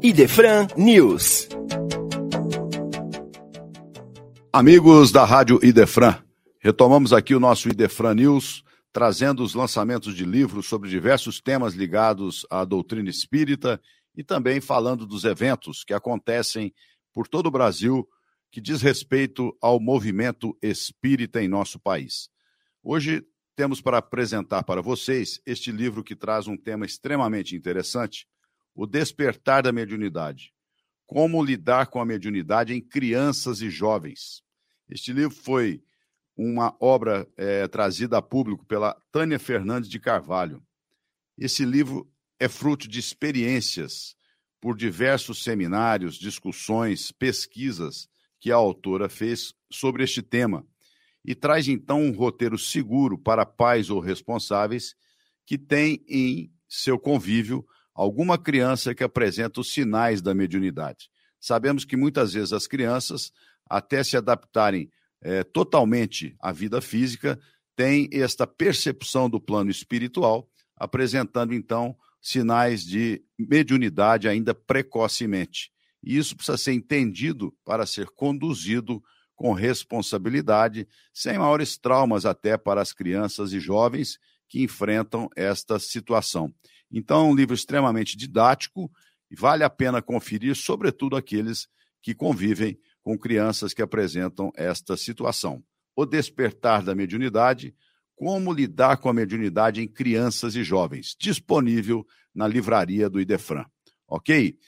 Idefran News. Amigos da Rádio Idefran, retomamos aqui o nosso Idefran News, trazendo os lançamentos de livros sobre diversos temas ligados à doutrina espírita e também falando dos eventos que acontecem por todo o Brasil que diz respeito ao movimento espírita em nosso país. Hoje temos para apresentar para vocês este livro que traz um tema extremamente interessante, O Despertar da Mediunidade. Como lidar com a mediunidade em crianças e jovens. Este livro foi uma obra é, trazida a público pela Tânia Fernandes de Carvalho. Esse livro é fruto de experiências por diversos seminários, discussões, pesquisas que a autora fez sobre este tema e traz então um roteiro seguro para pais ou responsáveis que têm em seu convívio alguma criança que apresenta os sinais da mediunidade. Sabemos que muitas vezes as crianças, até se adaptarem é, totalmente à vida física, têm esta percepção do plano espiritual, apresentando então sinais de mediunidade ainda precocemente. E isso precisa ser entendido para ser conduzido com responsabilidade, sem maiores traumas até para as crianças e jovens que enfrentam esta situação. Então, é um livro extremamente didático e vale a pena conferir, sobretudo aqueles que convivem com crianças que apresentam esta situação. O Despertar da Mediunidade, como lidar com a mediunidade em crianças e jovens, disponível na livraria do Idefran. Ok?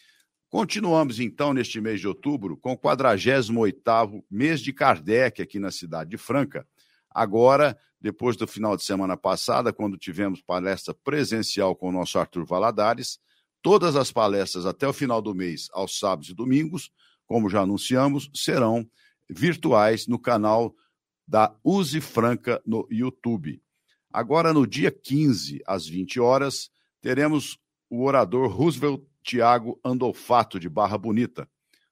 Continuamos então neste mês de outubro com o 48º mês de Kardec aqui na cidade de Franca. Agora, depois do final de semana passada, quando tivemos palestra presencial com o nosso Arthur Valadares, todas as palestras até o final do mês, aos sábados e domingos, como já anunciamos, serão virtuais no canal da Use Franca no YouTube. Agora, no dia 15, às 20 horas, teremos o orador Roosevelt Tiago Andolfato, de Barra Bonita,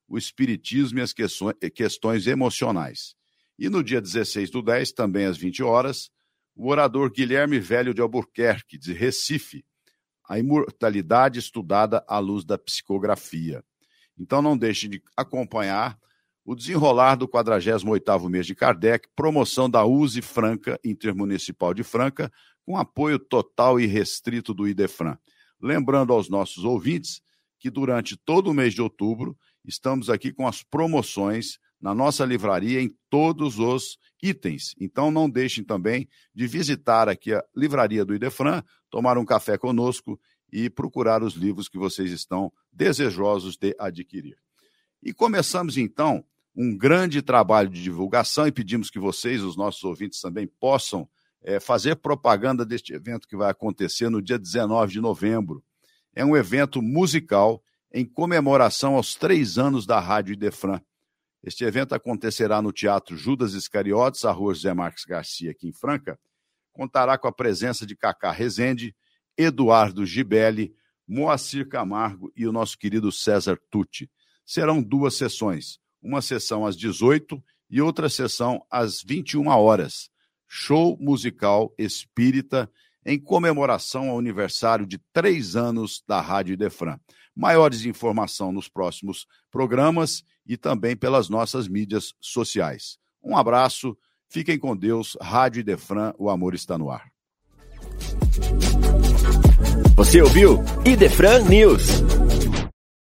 o Espiritismo e as questões emocionais. E no dia 16 do 10, também às 20 horas, o orador Guilherme Velho de Albuquerque, de Recife, a imortalidade estudada à luz da psicografia. Então não deixe de acompanhar o desenrolar do 48º mês de Kardec, promoção da USE Franca, Intermunicipal de Franca, com apoio total e restrito do IDEFRAN. Lembrando aos nossos ouvintes que durante todo o mês de outubro estamos aqui com as promoções na nossa livraria em todos os itens. Então não deixem também de visitar aqui a livraria do Idefran, tomar um café conosco e procurar os livros que vocês estão desejosos de adquirir. E começamos então um grande trabalho de divulgação e pedimos que vocês, os nossos ouvintes, também possam é, fazer propaganda deste evento que vai acontecer no dia 19 de novembro. É um evento musical em comemoração aos três anos da Rádio Idefran. Este evento acontecerá no Teatro Judas Iscariotes, a rua José Marques Garcia, aqui em Franca. Contará com a presença de Cacá Rezende, Eduardo Gibelli, Moacir Camargo e o nosso querido César Tucci. Serão duas sessões, uma sessão às 18 e outra sessão às 21 horas show musical espírita em comemoração ao aniversário de três anos da Rádio Idefran. Maiores informações nos próximos programas e também pelas nossas mídias sociais. Um abraço, fiquem com Deus, Rádio Idefran, o amor está no ar. Você ouviu Idefran News.